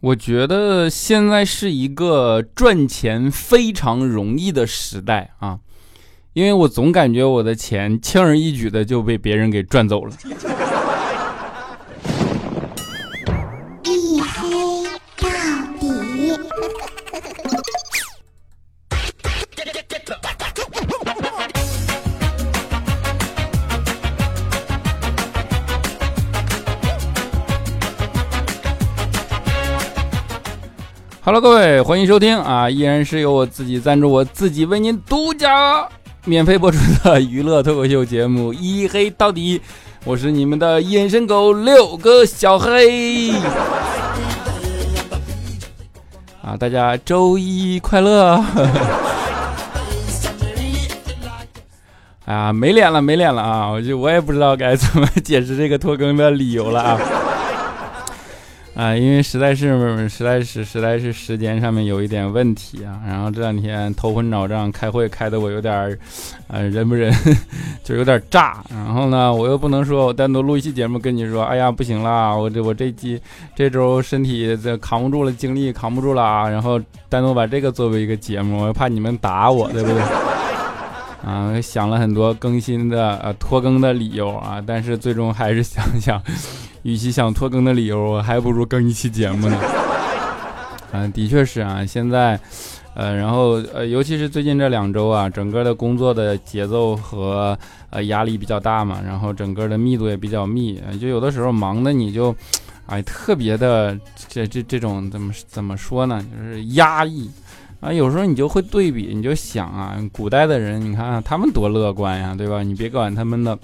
我觉得现在是一个赚钱非常容易的时代啊，因为我总感觉我的钱轻而易举的就被别人给赚走了。Hello，各位，欢迎收听啊！依然是由我自己赞助，我自己为您独家免费播出的娱乐脱口秀节目《一黑到底》，我是你们的隐身狗六个小黑啊！大家周一快乐！哎 呀，没脸了，没脸了啊！我就我也不知道该怎么解释这个拖更的理由了啊！啊，因为实在是实在是实在是时间上面有一点问题啊，然后这两天头昏脑胀，开会开的我有点儿，呃，人不人 就有点炸。然后呢，我又不能说我单独录一期节目跟你说，哎呀，不行啦，我这我这期这周身体这扛不住了，精力扛不住了啊，然后单独把这个作为一个节目，我又怕你们打我，对不对？啊，想了很多更新的呃拖更的理由啊，但是最终还是想 想。与其想拖更的理由，我还不如更一期节目呢。嗯，的确是啊，现在，呃，然后呃，尤其是最近这两周啊，整个的工作的节奏和呃压力比较大嘛，然后整个的密度也比较密，就有的时候忙的你就，哎，特别的这这这种怎么怎么说呢，就是压抑啊。有时候你就会对比，你就想啊，古代的人，你看他们多乐观呀，对吧？你别管他们的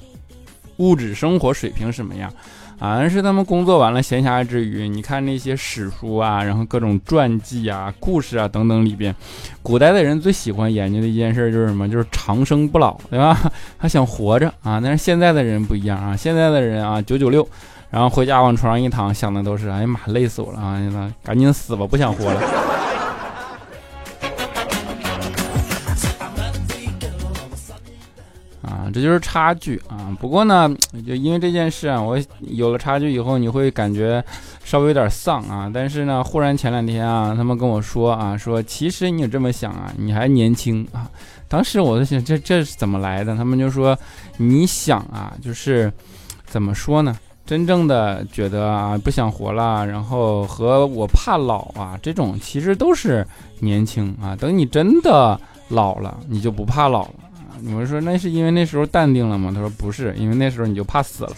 物质生活水平什么样。啊，是他们工作完了闲暇之余，你看那些史书啊，然后各种传记啊、故事啊等等里边，古代的人最喜欢研究的一件事就是什么？就是长生不老，对吧？他想活着啊。但是现在的人不一样啊，现在的人啊，九九六，然后回家往床上一躺，想的都是，哎呀妈，累死我了啊！赶紧死吧，不想活了。啊这就是差距啊！不过呢，就因为这件事啊，我有了差距以后，你会感觉稍微有点丧啊。但是呢，忽然前两天啊，他们跟我说啊，说其实你这么想啊，你还年轻啊。当时我就想，这这是怎么来的？他们就说，你想啊，就是怎么说呢？真正的觉得啊，不想活了，然后和我怕老啊，这种其实都是年轻啊。等你真的老了，你就不怕老了。你们说那是因为那时候淡定了吗？他说不是，因为那时候你就怕死了。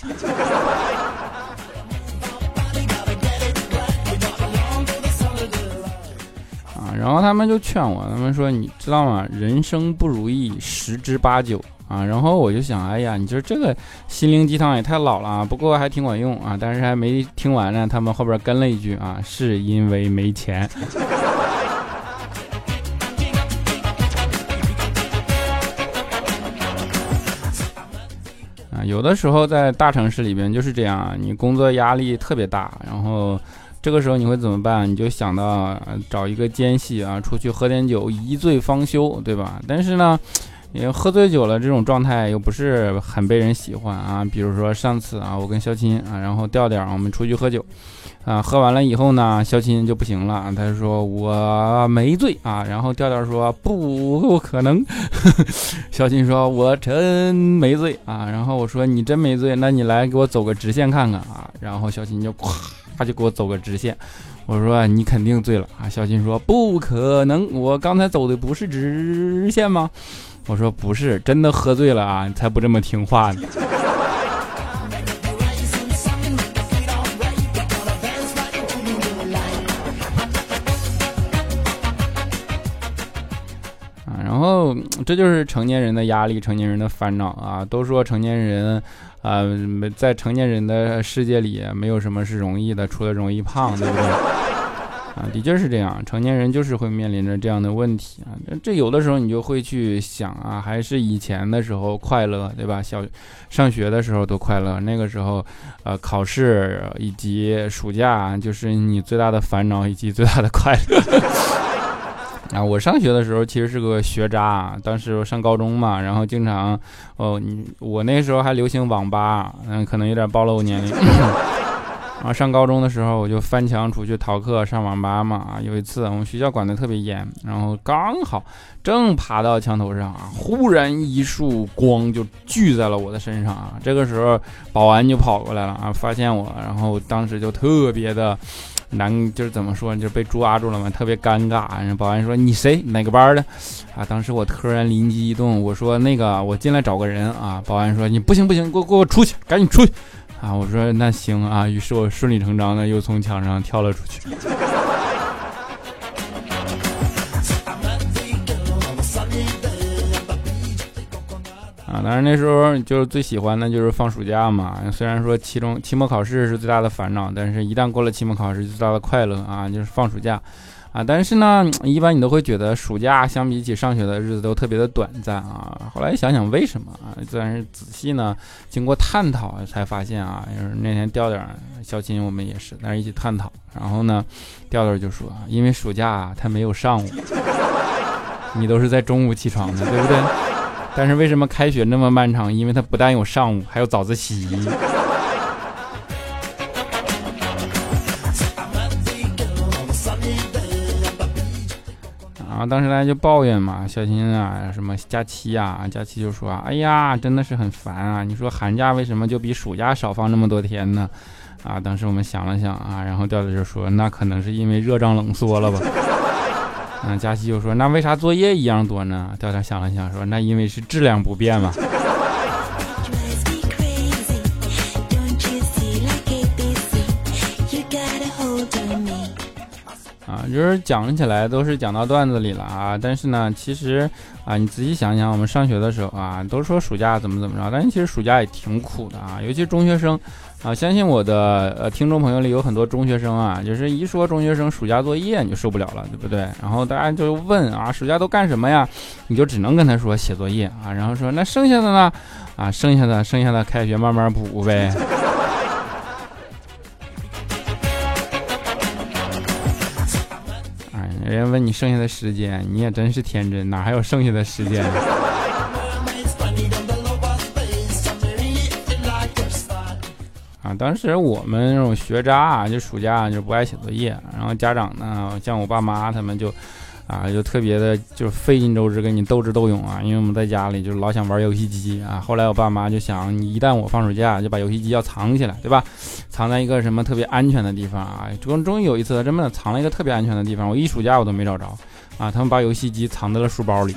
啊，然后他们就劝我，他们说你知道吗？人生不如意十之八九啊。然后我就想，哎呀，你说这个心灵鸡汤也太老了啊，不过还挺管用啊。但是还没听完呢，他们后边跟了一句啊，是因为没钱。有的时候在大城市里边就是这样，你工作压力特别大，然后这个时候你会怎么办？你就想到找一个间隙啊，出去喝点酒，一醉方休，对吧？但是呢，你喝醉酒了这种状态又不是很被人喜欢啊。比如说上次啊，我跟肖钦啊，然后调调我们出去喝酒。啊，喝完了以后呢，肖钦就不行了，他说我没醉啊，然后调调说不可能，肖钦说我真没醉啊，然后我说你真没醉，那你来给我走个直线看看啊，然后肖钦就咵，他就给我走个直线，我说你肯定醉了啊，肖钦说不可能，我刚才走的不是直线吗？我说不是，真的喝醉了啊，才不这么听话呢。这就是成年人的压力，成年人的烦恼啊！都说成年人，啊，在成年人的世界里，没有什么是容易的，除了容易胖，对不对？啊，的确是这样，成年人就是会面临着这样的问题啊。这有的时候你就会去想啊，还是以前的时候快乐，对吧？小上学的时候多快乐，那个时候，呃，考试以及暑假就是你最大的烦恼以及最大的快乐。啊，我上学的时候其实是个学渣，当时上高中嘛，然后经常，哦，你我那时候还流行网吧，嗯，可能有点暴露年龄。然 后上高中的时候，我就翻墙出去逃课上网吧嘛。啊，有一次我们学校管得特别严，然后刚好正爬到墙头上啊，忽然一束光就聚在了我的身上啊。这个时候保安就跑过来了啊，发现我，然后当时就特别的男，就是怎么说，就被抓住了嘛，特别尴尬。然后保安说：“你谁？哪个班的？”啊，当时我突然灵机一动，我说：“那个，我进来找个人啊。”保安说：“你不行不行，给我给我出去，赶紧出去。”啊，我说那行啊，于是我顺理成章的又从墙上跳了出去。啊，当然那时候就是最喜欢的就是放暑假嘛。虽然说期中期末考试是最大的烦恼，但是一旦过了期末考试，最大的快乐啊就是放暑假。啊，但是呢，一般你都会觉得暑假相比起上学的日子都特别的短暂啊。后来想想为什么啊？自然是仔细呢，经过探讨才发现啊，就是那天调调、小琴我们也是在那一起探讨，然后呢，调调就说，因为暑假他没有上午，你都是在中午起床的，对不对？但是为什么开学那么漫长？因为它不但有上午，还有早自习。然后当时大家就抱怨嘛，小新啊，什么假期啊，假期就说，哎呀，真的是很烦啊！你说寒假为什么就比暑假少放那么多天呢？啊，当时我们想了想啊，然后调调就说，那可能是因为热胀冷缩了吧。嗯，佳琪就说，那为啥作业一样多呢？调调想了想说，那因为是质量不变嘛。啊就是讲起来都是讲到段子里了啊，但是呢，其实啊，你仔细想想，我们上学的时候啊，都说暑假怎么怎么着，但其实暑假也挺苦的啊，尤其中学生啊，相信我的呃听众朋友里有很多中学生啊，就是一说中学生暑假作业你就受不了了，对不对？然后大家就问啊，暑假都干什么呀？你就只能跟他说写作业啊，然后说那剩下的呢？啊，剩下的剩下的开学慢慢补呗。人家问你剩下的时间，你也真是天真，哪还有剩下的时间？当时我们那种学渣啊，就暑假就不爱写作业，然后家长呢，像我爸妈他们就。啊，就特别的，就费尽周折跟你斗智斗勇啊！因为我们在家里就老想玩游戏机啊。后来我爸妈就想，你一旦我放暑假，就把游戏机要藏起来，对吧？藏在一个什么特别安全的地方啊？终终于有一次，真的藏了一个特别安全的地方，我一暑假我都没找着啊！他们把游戏机藏在了书包里。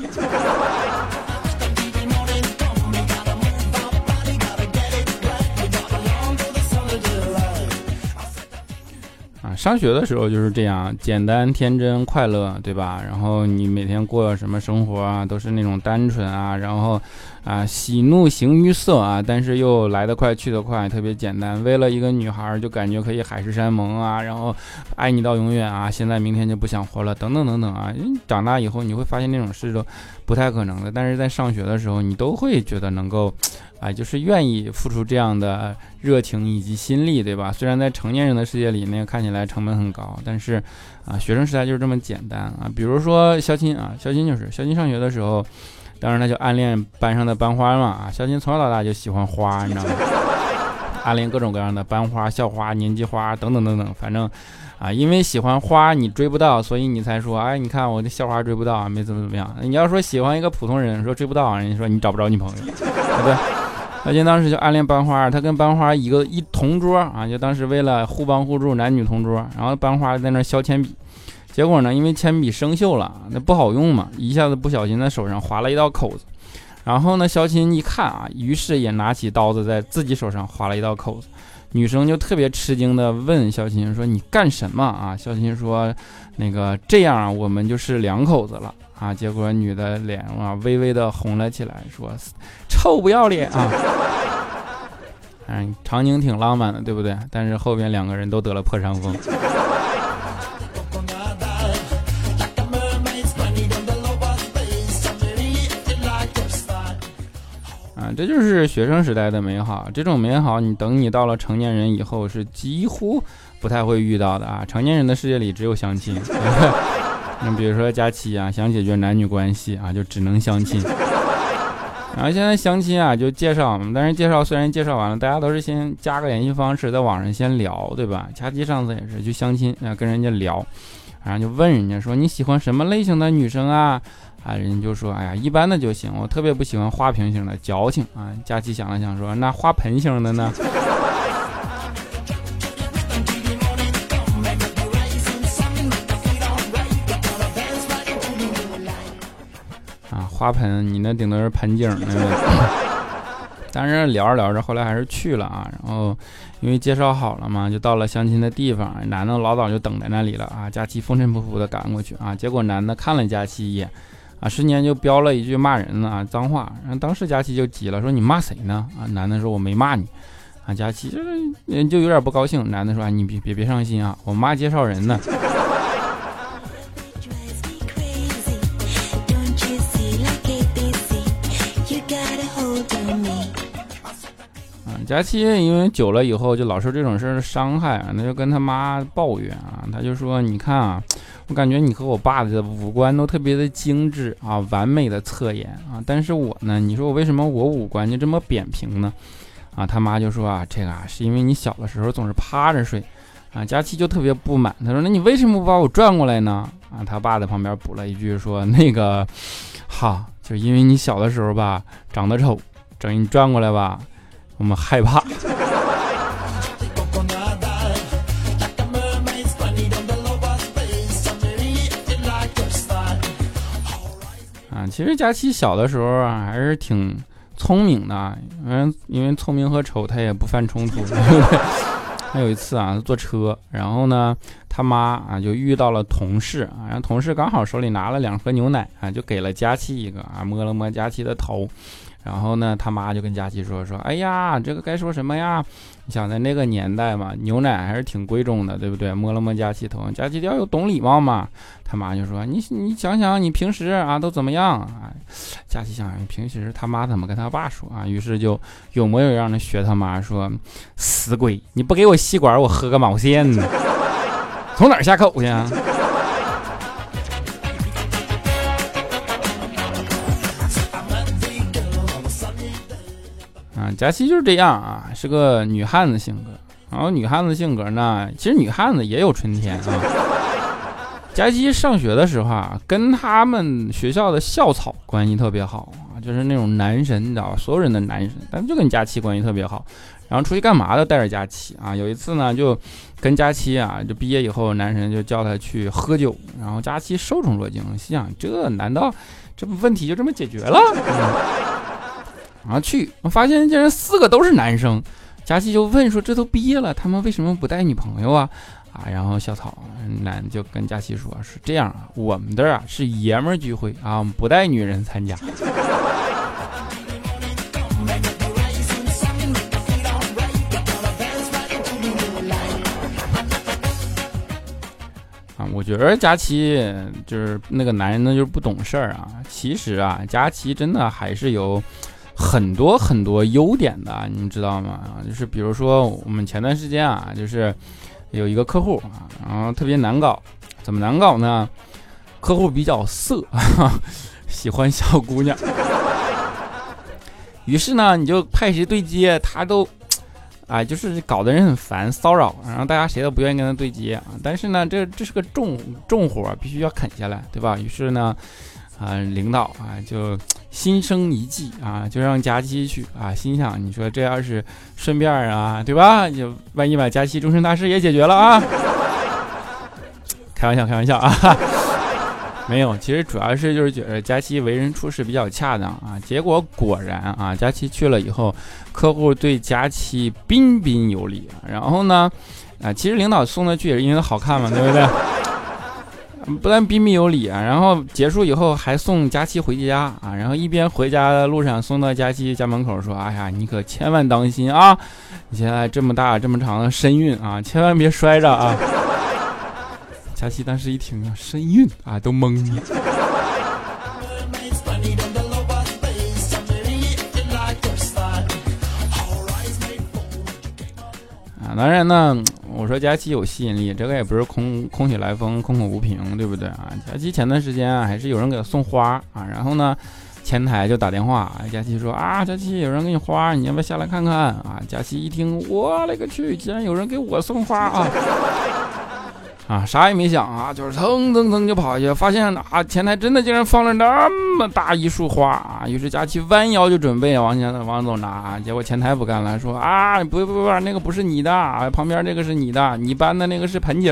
上学的时候就是这样，简单、天真、快乐，对吧？然后你每天过什么生活啊，都是那种单纯啊，然后啊，喜怒形于色啊，但是又来得快去得快，特别简单。为了一个女孩，就感觉可以海誓山盟啊，然后爱你到永远啊，现在明天就不想活了，等等等等啊。长大以后你会发现那种事都不太可能的，但是在上学的时候，你都会觉得能够。哎，就是愿意付出这样的热情以及心力，对吧？虽然在成年人的世界里，那个看起来成本很高，但是啊，学生时代就是这么简单啊。比如说肖钦啊，肖钦就是肖钦上学的时候，当时他就暗恋班上的班花嘛啊。肖金从小到大就喜欢花，你知道吗？暗恋各种各样的班花、校花、年级花等等等等，反正啊，因为喜欢花你追不到，所以你才说，哎，你看我的校花追不到啊，没怎么怎么样。你要说喜欢一个普通人，说追不到，人家说你找不着女朋友，对不对？小金当时就暗恋班花，他跟班花一个一同桌啊，就当时为了互帮互助，男女同桌。然后班花在那削铅笔，结果呢，因为铅笔生锈了，那不好用嘛，一下子不小心在手上划了一道口子。然后呢，肖琴一看啊，于是也拿起刀子在自己手上划了一道口子。女生就特别吃惊的问肖琴说：“你干什么啊？”肖琴说：“那个这样啊我们就是两口子了。”啊！结果女的脸啊微微的红了起来，说：“臭不要脸啊！”嗯，场景挺浪漫的，对不对？但是后边两个人都得了破伤风。这就是学生时代的美好。这种美好，你等你到了成年人以后，是几乎不太会遇到的啊！成年人的世界里只有相亲。你比如说佳期啊，想解决男女关系啊，就只能相亲。然后现在相亲啊，就介绍，但是介绍虽然介绍完了，大家都是先加个联系方式，在网上先聊，对吧？佳琪上次也是去相亲，啊，跟人家聊，然后就问人家说你喜欢什么类型的女生啊？啊，人家就说，哎呀，一般的就行，我特别不喜欢花瓶型的，矫情啊。佳琪想了想说，那花盆型的呢？啊花盆，你那顶多是盆景呢。但是聊着聊着，后来还是去了啊。然后因为介绍好了嘛，就到了相亲的地方。男的老早就等在那里了啊。佳琪风尘仆仆的赶过去啊。结果男的看了佳琪一眼啊，瞬间就飙了一句骂人了啊脏话。然后当时佳琪就急了，说你骂谁呢？啊，男的说我没骂你。啊，佳琪就就有点不高兴。男的说啊你别别别伤心啊，我骂介绍人呢。佳琪因为久了以后就老受这种事儿伤害啊，那就跟他妈抱怨啊，他就说：“你看啊，我感觉你和我爸的五官都特别的精致啊，完美的侧颜啊，但是我呢，你说我为什么我五官就这么扁平呢？”啊，他妈就说啊，这个啊是因为你小的时候总是趴着睡啊。佳琪就特别不满，他说：“那你为什么不把我转过来呢？”啊，他爸在旁边补了一句说：“那个，哈，就因为你小的时候吧长得丑，整你转过来吧。”我们害怕啊！其实佳琪小的时候啊，还是挺聪明的，嗯，因为聪明和丑他也不犯冲突。还有一次啊，坐车，然后呢，他妈啊就遇到了同事啊，然后同事刚好手里拿了两盒牛奶啊，就给了佳琪一个啊，摸了摸佳琪的头。然后呢，他妈就跟佳琪说说，哎呀，这个该说什么呀？你想在那个年代嘛，牛奶还是挺贵重的，对不对？摸了摸佳琪头，佳琪要有懂礼貌嘛。他妈就说，你你想想，你平时啊都怎么样啊？佳琪想平时他妈怎么跟他爸说啊？于是就有模有样的学他妈说，死鬼，你不给我吸管，我喝个毛线呢？从哪下口去？啊？佳琪就是这样啊，是个女汉子性格。然后女汉子性格呢，其实女汉子也有春天啊。佳琪上学的时候啊，跟他们学校的校草关系特别好啊，就是那种男神，你知道吧？所有人的男神，但就跟佳琪关系特别好。然后出去干嘛都带着佳琪啊。有一次呢，就跟佳琪啊，就毕业以后，男神就叫他去喝酒。然后佳琪受宠若惊，心想：这难道这不问题就这么解决了？啊去，我发现竟然四个都是男生。佳琪就问说：“这都毕业了，他们为什么不带女朋友啊？”啊，然后小草男就跟佳琪说：“是这样啊，我们这儿啊是爷们聚会啊，不带女人参加。”啊，我觉得佳琪就是那个男人呢，就是不懂事儿啊。其实啊，佳琪真的还是有。很多很多优点的，你们知道吗？就是比如说，我们前段时间啊，就是有一个客户啊，然后特别难搞，怎么难搞呢？客户比较色，喜欢小姑娘，于是呢，你就派谁对接，他都，啊，就是搞得人很烦，骚扰，然后大家谁都不愿意跟他对接啊。但是呢，这这是个重重活，必须要啃下来，对吧？于是呢。啊，领导啊，就心生一计啊，就让佳期去啊。心想，你说这要是顺便啊，对吧？就万一把佳期终身大事也解决了啊。开玩笑，开玩笑啊。没有，其实主要是就是觉得佳期为人处事比较恰当啊。结果果然啊，佳期去了以后，客户对佳期彬彬有礼。然后呢，啊，其实领导送他去也是因为他好看嘛，对不对？不但彬彬有礼啊，然后结束以后还送佳期回家啊，然后一边回家的路上送到佳期家门口说：“哎呀，你可千万当心啊！你现在这么大这么长的身孕啊，千万别摔着啊！” 佳期当时一听啊身孕啊，都懵了。啊当然呢，我说佳琪有吸引力，这个也不是空空穴来风、空口无凭，对不对啊？佳琪前段时间啊，还是有人给他送花啊，然后呢，前台就打电话，佳琪说啊，佳琪有人给你花，你要不要下来看看啊？佳琪一听，我勒个去，竟然有人给我送花啊！啊，啥也没想啊，就是蹭蹭蹭就跑下去，发现啊，前台真的竟然放了那么大一束花啊！于是佳琪弯腰就准备往前往走拿，结果前台不干了，说啊，不不不，那个不是你的，旁边那个是你的，你搬的那个是盆景。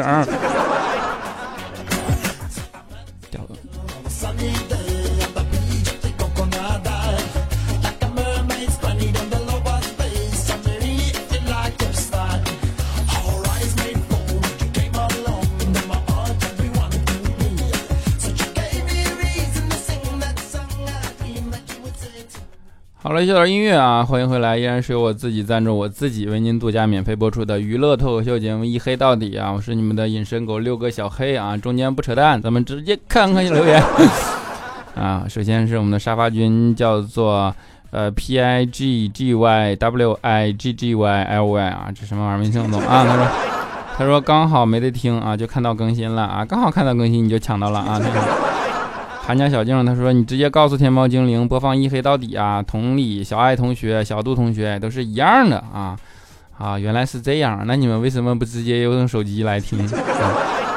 了，一小段音乐啊，欢迎回来，依然是由我自己赞助，我自己为您独家免费播出的娱乐脱口秀节目《一黑到底》啊，我是你们的隐身狗六个小黑啊，中间不扯淡，咱们直接看看留言 啊。首先是我们的沙发君，叫做呃 P I G G Y W I G G Y L Y 啊，这什么玩意儿没听懂啊？他说他说刚好没得听啊，就看到更新了啊，刚好看到更新你就抢到了啊。韩家小静他说：“你直接告诉天猫精灵播放一黑到底啊！同理，小爱同学、小杜同学都是一样的啊！啊，原来是这样，那你们为什么不直接用手机来听？”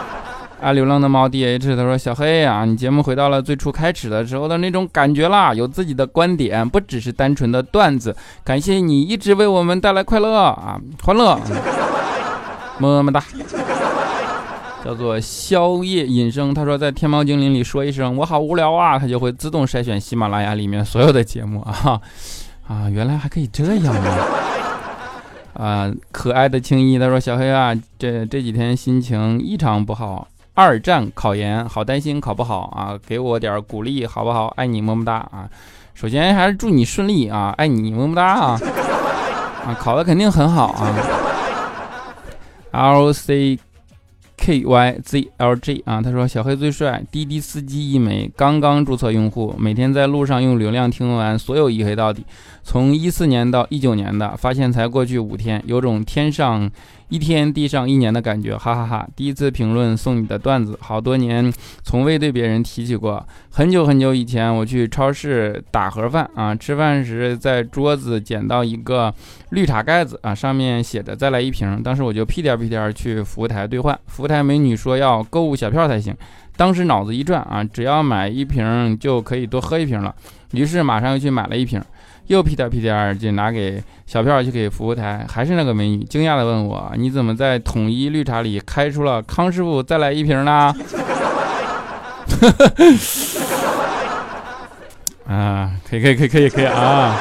啊，流浪的猫 D H 他说：“小黑啊，你节目回到了最初开始的时候的那种感觉啦，有自己的观点，不只是单纯的段子。感谢你一直为我们带来快乐啊，欢乐，么么哒。” 叫做宵夜隐生，他说在天猫精灵里说一声我好无聊啊，他就会自动筛选喜马拉雅里面所有的节目啊 啊，原来还可以这样啊！啊，可爱的青衣，他说小黑啊，这这几天心情异常不好，二战考研，好担心考不好啊，给我点鼓励好不好？爱你么么哒啊！首先还是祝你顺利啊，爱你么么哒啊！啊，考的肯定很好啊！L C。K Y Z L G 啊，他说小黑最帅，滴滴司机一枚，刚刚注册用户，每天在路上用流量听完所有一黑到底，从一四年到一九年的，发现才过去五天，有种天上。一天地上一年的感觉，哈哈哈！第一次评论送你的段子，好多年从未对别人提起过。很久很久以前，我去超市打盒饭啊，吃饭时在桌子捡到一个绿茶盖子啊，上面写着再来一瓶。当时我就屁颠屁颠去服务台兑换，服务台美女说要购物小票才行。当时脑子一转啊，只要买一瓶就可以多喝一瓶了，于是马上又去买了一瓶。又屁颠屁颠就拿给小票去给服务台，还是那个美女，惊讶的问我：“你怎么在统一绿茶里开出了康师傅再来一瓶呢？” 啊，可以可以可以可以可以啊！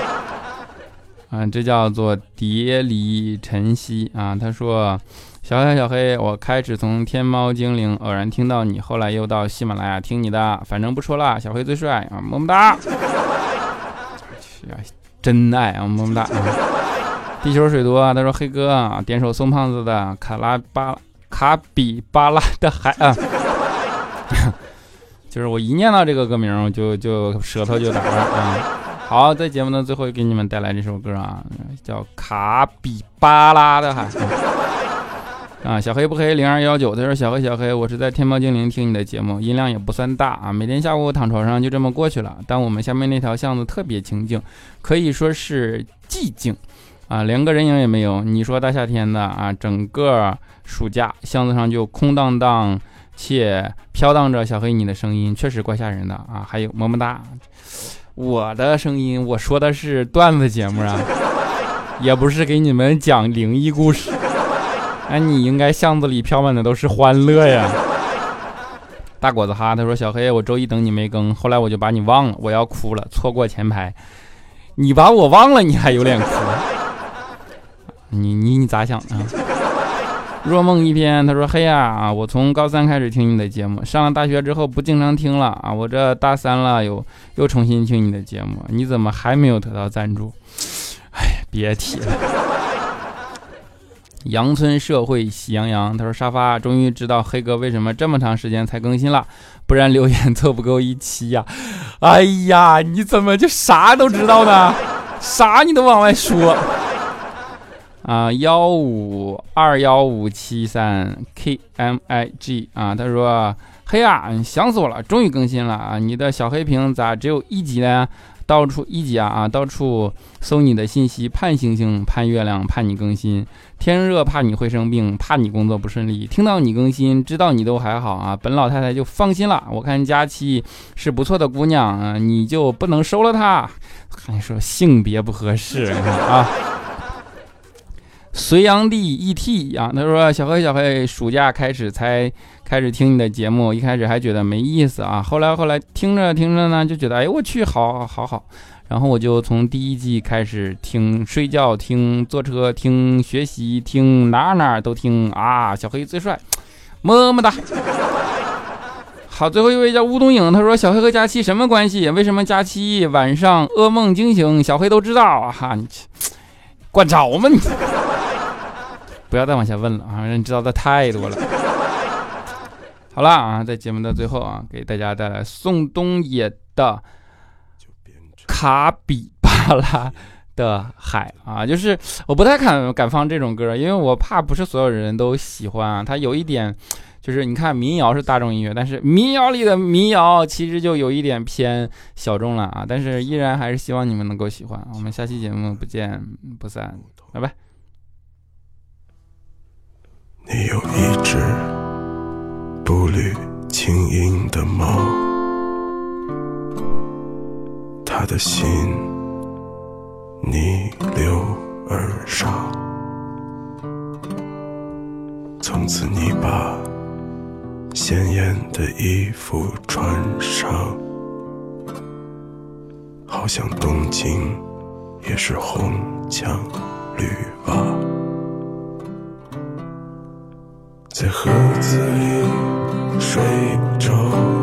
啊，这叫做蝶离晨曦啊。他说：“小小小黑，我开始从天猫精灵偶然听到你，后来又到喜马拉雅听你的，反正不说了，小黑最帅啊，么么哒。”真爱啊，么么哒！地球水多啊，他说黑哥啊，点首宋胖子的卡拉巴卡比巴拉的海啊，就是我一念到这个歌名，我就就舌头就打了啊。好，在节目的最后给你们带来这首歌啊，叫卡比巴拉的海。啊，小黑不黑零二幺九，他说小黑小黑，我是在天猫精灵听你的节目，音量也不算大啊。每天下午躺床上就这么过去了，但我们下面那条巷子特别清静，可以说是寂静啊，连个人影也没有。你说大夏天的啊，整个暑假巷子上就空荡荡，且飘荡着小黑你的声音，确实怪吓人的啊。还有么么哒，我的声音，我说的是段子节目啊，也不是给你们讲灵异故事。哎，你应该巷子里飘满的都是欢乐呀！大果子哈，他说小黑，我周一等你没更，后来我就把你忘了，我要哭了，错过前排，你把我忘了，你还有脸哭？你你你咋想的？若梦一篇，他说嘿呀，我从高三开始听你的节目，上了大学之后不经常听了啊，我这大三了又又重新听你的节目，你怎么还没有得到赞助？哎，别提了。羊村社会喜羊羊，他说沙发终于知道黑哥为什么这么长时间才更新了，不然留言凑不够一期呀！哎呀，你怎么就啥都知道呢？啥你都往外说啊，幺五二幺五七三 K M I G 啊，他说：“嘿呀，想死我了，终于更新了啊！你的小黑屏咋只有一级呢？到处一家啊啊，到处搜你的信息，盼星星，盼月亮，盼你更新。天热怕你会生病，怕你工作不顺利。听到你更新，知道你都还好啊，本老太太就放心了。我看佳期是不错的姑娘啊，你就不能收了她？还说性别不合适啊？”隋炀帝 E.T. 啊，他说：“小黑，小黑，暑假开始才开始听你的节目，一开始还觉得没意思啊，后来后来听着听着呢，就觉得哎我去，好好好，然后我就从第一季开始听，睡觉听，坐车听，学习听，哪哪都听啊，小黑最帅，么么哒。好，最后一位叫乌冬影，他说小黑和佳期什么关系？为什么佳期晚上噩梦惊醒，小黑都知道啊？哈，你管着吗你？”不要再往下问了啊！人知道的太多了。好了啊，在节目的最后啊，给大家带来宋冬野的《卡比巴拉的海》啊，就是我不太敢敢放这种歌，因为我怕不是所有人都喜欢啊。它有一点，就是你看民谣是大众音乐，但是民谣里的民谣其实就有一点偏小众了啊。但是依然还是希望你们能够喜欢。我们下期节目不见不散，拜拜。有一只步履轻盈的猫，它的心逆流而上。从此你把鲜艳的衣服穿上，好像东京也是红墙绿瓦。在盒子里睡着。